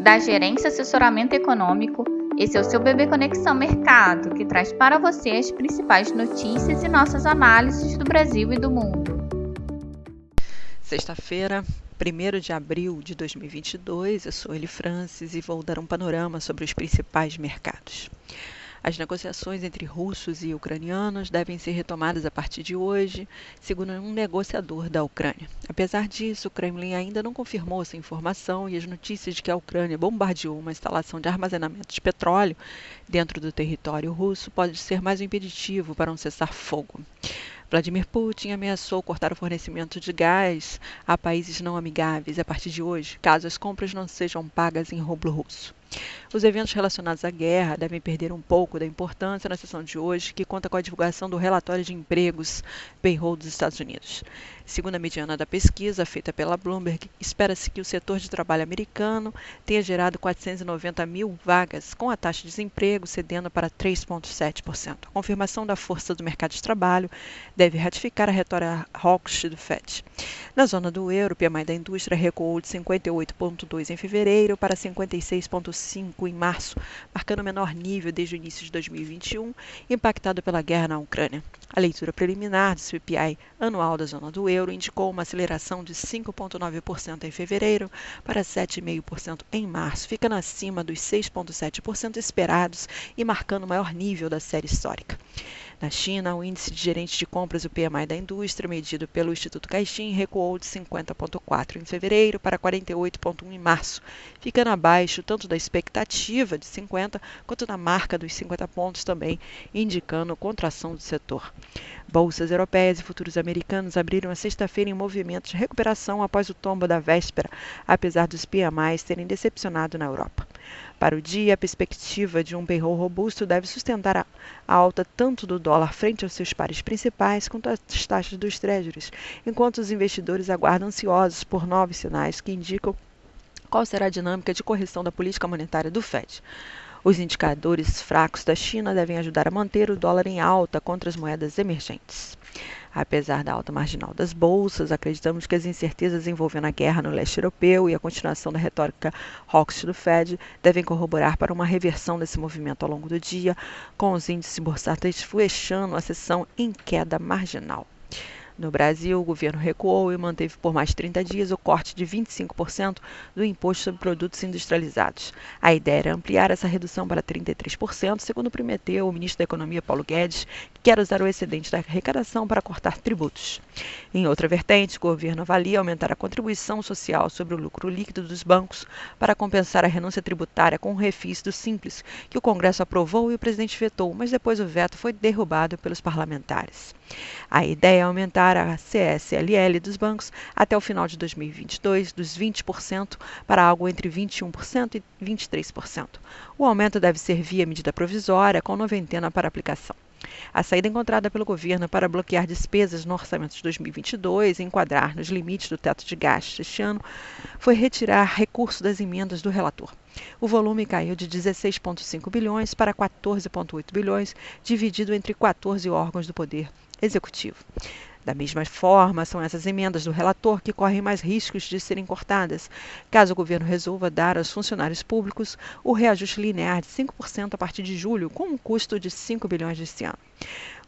da Gerência Assessoramento Econômico. Esse é o seu Bebê Conexão Mercado, que traz para você as principais notícias e nossas análises do Brasil e do mundo. Sexta-feira, 1 de abril de 2022, eu sou Eli Francis e vou dar um panorama sobre os principais mercados. As negociações entre russos e ucranianos devem ser retomadas a partir de hoje, segundo um negociador da Ucrânia. Apesar disso, o Kremlin ainda não confirmou essa informação e as notícias de que a Ucrânia bombardeou uma instalação de armazenamento de petróleo dentro do território russo pode ser mais um impeditivo para um cessar-fogo. Vladimir Putin ameaçou cortar o fornecimento de gás a países não amigáveis a partir de hoje, caso as compras não sejam pagas em rublo russo. Os eventos relacionados à guerra devem perder um pouco da importância na sessão de hoje, que conta com a divulgação do relatório de empregos payroll dos Estados Unidos. Segundo a mediana da pesquisa feita pela Bloomberg, espera-se que o setor de trabalho americano tenha gerado 490 mil vagas, com a taxa de desemprego cedendo para 3,7%. A confirmação da força do mercado de trabalho deve ratificar a retórica hawkish do FED. Na zona do euro, o PMI da indústria recuou de 58,2 em fevereiro para 56,5 em março, marcando o menor nível desde o início de 2021, impactado pela guerra na Ucrânia. A leitura preliminar do CPI anual da zona do euro indicou uma aceleração de 5,9% em fevereiro para 7,5% em março, ficando acima dos 6,7% esperados e marcando o maior nível da série histórica. Na China, o índice de gerente de compras, o PMI da indústria, medido pelo Instituto Caixin, recuou de 50,4 em fevereiro para 48,1 em março, ficando abaixo tanto da expectativa de 50 quanto da marca dos 50 pontos também, indicando contração do setor. Bolsas europeias e futuros americanos abriram a sexta-feira em movimento de recuperação após o tombo da véspera, apesar dos PMIs terem decepcionado na Europa. Para o dia, a perspectiva de um payroll robusto deve sustentar a alta tanto do dólar frente aos seus pares principais quanto as taxas dos treasuries, enquanto os investidores aguardam ansiosos por novos sinais que indicam qual será a dinâmica de correção da política monetária do Fed. Os indicadores fracos da China devem ajudar a manter o dólar em alta contra as moedas emergentes. Apesar da alta marginal das bolsas, acreditamos que as incertezas envolvendo a guerra no leste europeu e a continuação da retórica hawkish do Fed devem corroborar para uma reversão desse movimento ao longo do dia, com os índices bursáteis fechando a sessão em queda marginal. No Brasil, o governo recuou e manteve por mais 30 dias o corte de 25% do imposto sobre produtos industrializados. A ideia era ampliar essa redução para 33%, segundo prometeu o ministro da Economia Paulo Guedes, quer usar o excedente da arrecadação para cortar tributos. Em outra vertente, o governo avalia aumentar a contribuição social sobre o lucro líquido dos bancos para compensar a renúncia tributária com o refis do Simples, que o Congresso aprovou e o presidente vetou, mas depois o veto foi derrubado pelos parlamentares. A ideia é aumentar a CSLL dos bancos até o final de 2022 dos 20% para algo entre 21% e 23%. O aumento deve ser via medida provisória com noventena para aplicação. A saída encontrada pelo governo para bloquear despesas no orçamento de 2022 e enquadrar nos limites do teto de gastos este ano foi retirar recurso das emendas do relator. O volume caiu de 16,5 bilhões para 14,8 bilhões, dividido entre 14 órgãos do Poder Executivo. Da mesma forma, são essas emendas do relator que correm mais riscos de serem cortadas, caso o governo resolva dar aos funcionários públicos o reajuste linear de 5% a partir de julho, com um custo de 5 bilhões deste ano.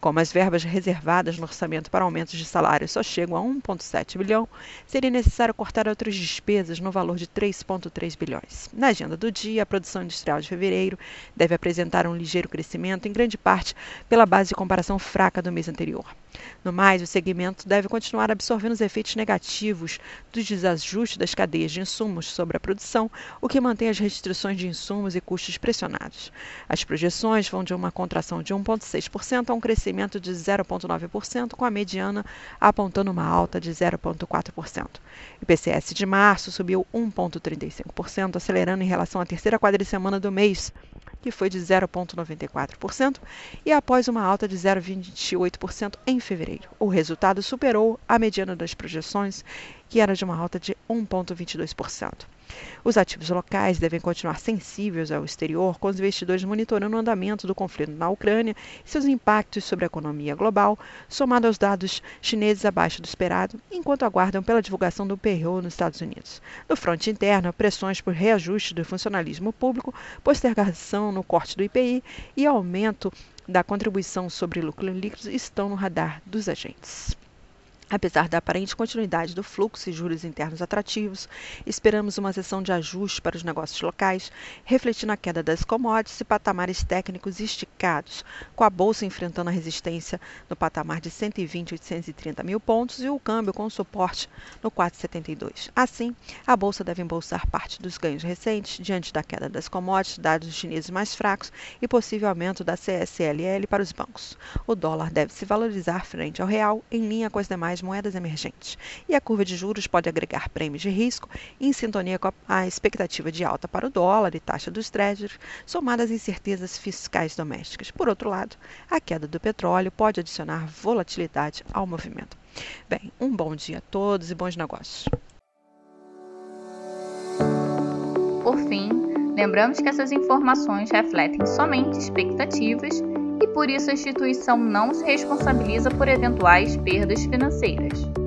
Como as verbas reservadas no orçamento para aumentos de salário só chegam a 1,7 bilhão, seria necessário cortar outras despesas no valor de 3,3 bilhões. Na agenda do dia, a produção industrial de fevereiro deve apresentar um ligeiro crescimento, em grande parte pela base de comparação fraca do mês anterior. No mais, o segmento deve continuar absorvendo os efeitos negativos dos desajustes das cadeias de insumos sobre a produção, o que mantém as restrições de insumos e custos pressionados. As projeções vão de uma contração de 1,6% a um crescimento de 0,9%, com a mediana apontando uma alta de 0,4%. O IPCS de março subiu 1,35%, acelerando em relação à terceira quadricemana do mês, que foi de 0,94%, e após uma alta de 0,28% em fevereiro. O resultado superou a mediana das projeções que era de uma alta de 1,22%. Os ativos locais devem continuar sensíveis ao exterior, com os investidores monitorando o andamento do conflito na Ucrânia e seus impactos sobre a economia global, somado aos dados chineses abaixo do esperado, enquanto aguardam pela divulgação do PRO nos Estados Unidos. No fronte interno, pressões por reajuste do funcionalismo público, postergação no corte do IPI e aumento da contribuição sobre lucro líquido estão no radar dos agentes. Apesar da aparente continuidade do fluxo e juros internos atrativos, esperamos uma sessão de ajuste para os negócios locais, refletindo a queda das commodities e patamares técnicos esticados, com a bolsa enfrentando a resistência no patamar de 120 830 mil pontos e o câmbio com suporte no 4,72. Assim, a bolsa deve embolsar parte dos ganhos recentes diante da queda das commodities, dados dos chineses mais fracos e possível aumento da CSLL para os bancos. O dólar deve se valorizar frente ao real, em linha com as demais moedas emergentes. E a curva de juros pode agregar prêmios de risco em sintonia com a expectativa de alta para o dólar e taxa dos treasuries, somadas incertezas fiscais domésticas. Por outro lado, a queda do petróleo pode adicionar volatilidade ao movimento. Bem, um bom dia a todos e bons negócios. Por fim, lembramos que essas informações refletem somente expectativas e por isso a instituição não se responsabiliza por eventuais perdas financeiras.